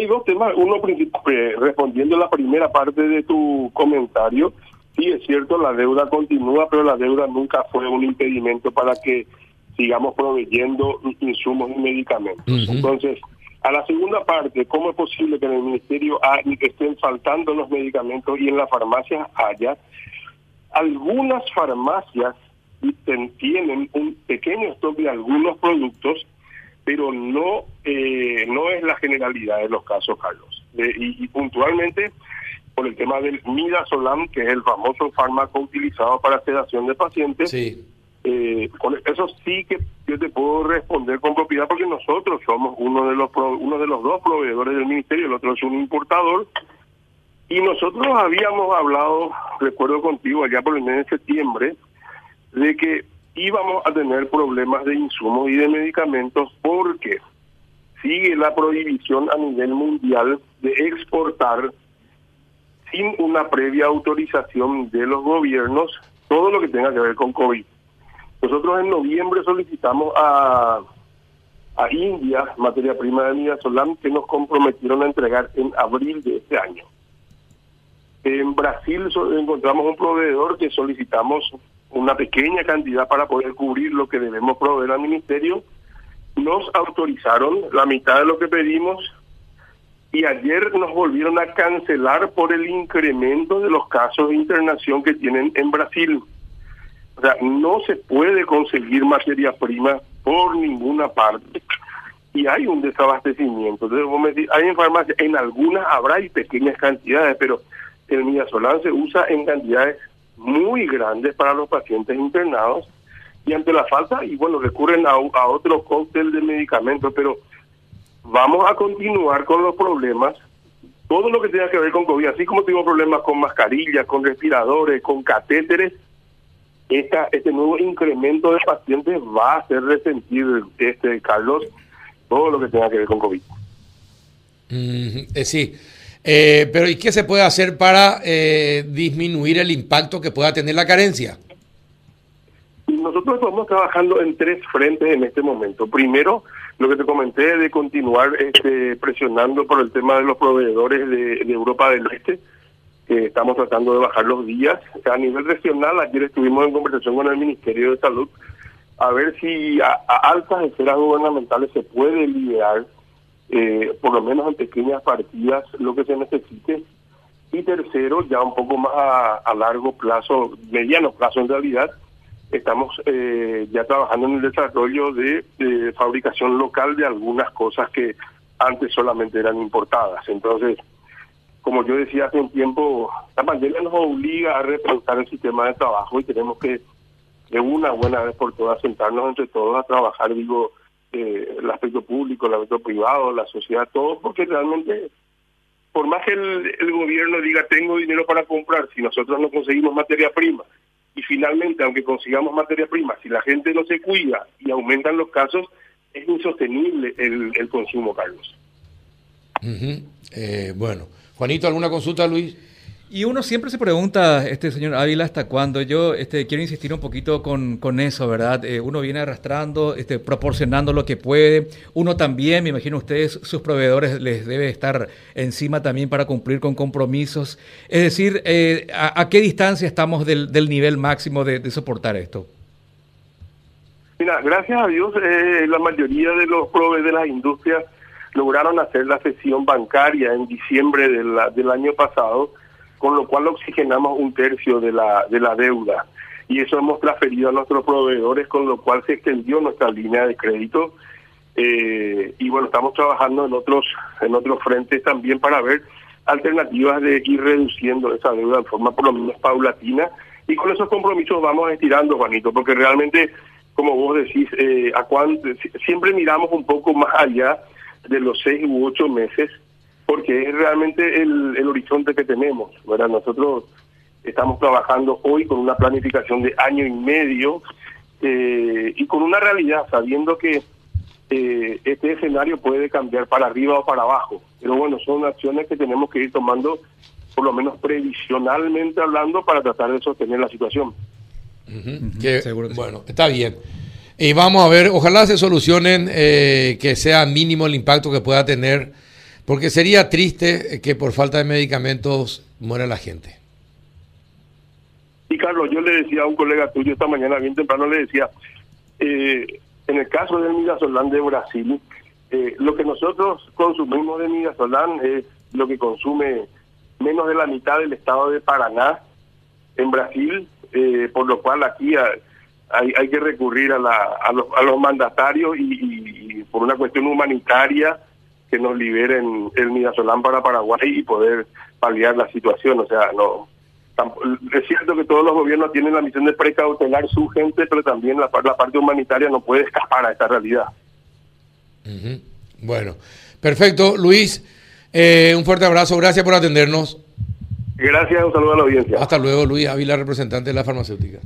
hay dos temas. Uno, eh, respondiendo a la primera parte de tu comentario, sí es cierto, la deuda continúa, pero la deuda nunca fue un impedimento para que sigamos proveyendo insumos y medicamentos. Entonces, a la segunda parte, ¿cómo es posible que en el ministerio estén faltando los medicamentos y en las farmacias haya? Algunas farmacias tienen un pequeño stock de algunos productos, pero no eh, no es la generalidad de los casos, Carlos. y, puntualmente por el tema del midazolam, que es el famoso fármaco utilizado para sedación de pacientes. Sí. Eh, con eso sí que yo te puedo responder con propiedad porque nosotros somos uno de los uno de los dos proveedores del ministerio, el otro es un importador y nosotros habíamos hablado, recuerdo contigo allá por el mes de septiembre, de que íbamos a tener problemas de insumos y de medicamentos porque sigue la prohibición a nivel mundial de exportar sin una previa autorización de los gobiernos todo lo que tenga que ver con COVID. Nosotros en noviembre solicitamos a, a India materia prima de Midazolam que nos comprometieron a entregar en abril de este año. En Brasil encontramos un proveedor que solicitamos una pequeña cantidad para poder cubrir lo que debemos proveer al ministerio. Nos autorizaron la mitad de lo que pedimos y ayer nos volvieron a cancelar por el incremento de los casos de internación que tienen en Brasil. O sea, no se puede conseguir materia prima por ninguna parte y hay un desabastecimiento. Entonces, hay en farmacia, en algunas habrá y pequeñas cantidades, pero el midazolam se usa en cantidades muy grandes para los pacientes internados y ante la falta, y bueno, recurren a, a otro cóctel de medicamentos, pero vamos a continuar con los problemas, todo lo que tenga que ver con COVID, así como tengo problemas con mascarillas, con respiradores, con catéteres, esta, este nuevo incremento de pacientes va a hacer resentir, este Carlos, todo lo que tenga que ver con COVID. Eh, sí, eh, pero ¿y qué se puede hacer para eh, disminuir el impacto que pueda tener la carencia? Nosotros estamos trabajando en tres frentes en este momento. Primero, lo que te comenté de continuar este, presionando por el tema de los proveedores de, Europa del Este, que estamos tratando de bajar los días. A nivel regional, ayer estuvimos en conversación con el Ministerio de Salud a ver si a, altas esferas gubernamentales se puede liberar, eh, por lo menos en pequeñas partidas, lo que se necesite. Y tercero, ya un poco más a largo plazo, mediano plazo en realidad, estamos eh, ya trabajando en el desarrollo de, fabricación local de algunas cosas que antes solamente eran importadas. Entonces, como yo decía hace un tiempo, la pandemia nos obliga a repensar el sistema de trabajo y tenemos que de una buena vez por todas sentarnos entre todos a trabajar, digo, eh, el aspecto público, el aspecto privado, la sociedad, todo, porque realmente, por más que el, el gobierno diga tengo dinero para comprar, si nosotros no conseguimos materia prima, y finalmente, aunque consigamos materia prima, si la gente no se cuida y aumentan los casos, es insostenible el, el consumo, Carlos. Eh, bueno, Juanito, ¿alguna consulta, Luis? Y uno siempre se pregunta, este señor Ávila, ¿hasta cuándo? Yo este, quiero insistir un poquito con, con eso, ¿verdad? Eh, uno viene arrastrando, este, proporcionando lo que puede. Uno también, me imagino ustedes, sus proveedores les debe estar encima también para cumplir con compromisos. Es decir, eh, ¿a, qué distancia estamos del, del nivel máximo de, soportar esto? Mira, gracias a Dios, eh, la mayoría de los proveedores de las industrias lograron hacer la sesión bancaria en diciembre del año pasado con lo cual oxigenamos un tercio de la, de la deuda. Y eso hemos transferido a nuestros proveedores, con lo cual se extendió nuestra línea de crédito. Eh, y bueno, estamos trabajando en otros, en otros frentes también para ver alternativas de ir reduciendo esa deuda de forma por lo menos paulatina. Y con esos compromisos vamos estirando, Juanito, porque realmente, como vos decís, eh, a siempre miramos un poco más allá de los seis u ocho meses porque es realmente el, horizonte que tenemos. ¿verdad? Nosotros estamos trabajando hoy con una planificación de año y medio eh, y con una realidad, sabiendo que eh, este escenario puede cambiar para arriba o para abajo. Pero bueno, son acciones que tenemos que ir tomando, por lo menos previsionalmente hablando, para tratar de sostener la situación. bueno, está bien. Y vamos a ver, ojalá se solucionen, eh, que sea mínimo el impacto que pueda tener Porque sería triste que por falta de medicamentos muera la gente. Y Carlos, yo le decía a un colega tuyo esta mañana, bien temprano, le decía, eh, en el caso del midazolam de Brasil, eh, lo que nosotros consumimos de midazolam es lo que consume menos de la mitad del estado de Paraná en Brasil, eh, por lo cual aquí hay, hay que recurrir a, la, a, los, a los mandatarios y, por una cuestión humanitaria que nos liberen el midazolam para Paraguay y poder paliar la situación. O sea, no es cierto que todos los gobiernos tienen la misión de precautelar su gente, pero también la, la parte humanitaria no puede escapar a esta realidad. Bueno, perfecto. Luis, eh, un fuerte abrazo. Gracias por atendernos. Gracias, un saludo a la audiencia. Hasta luego, Luis Ávila, representante de la farmacéutica.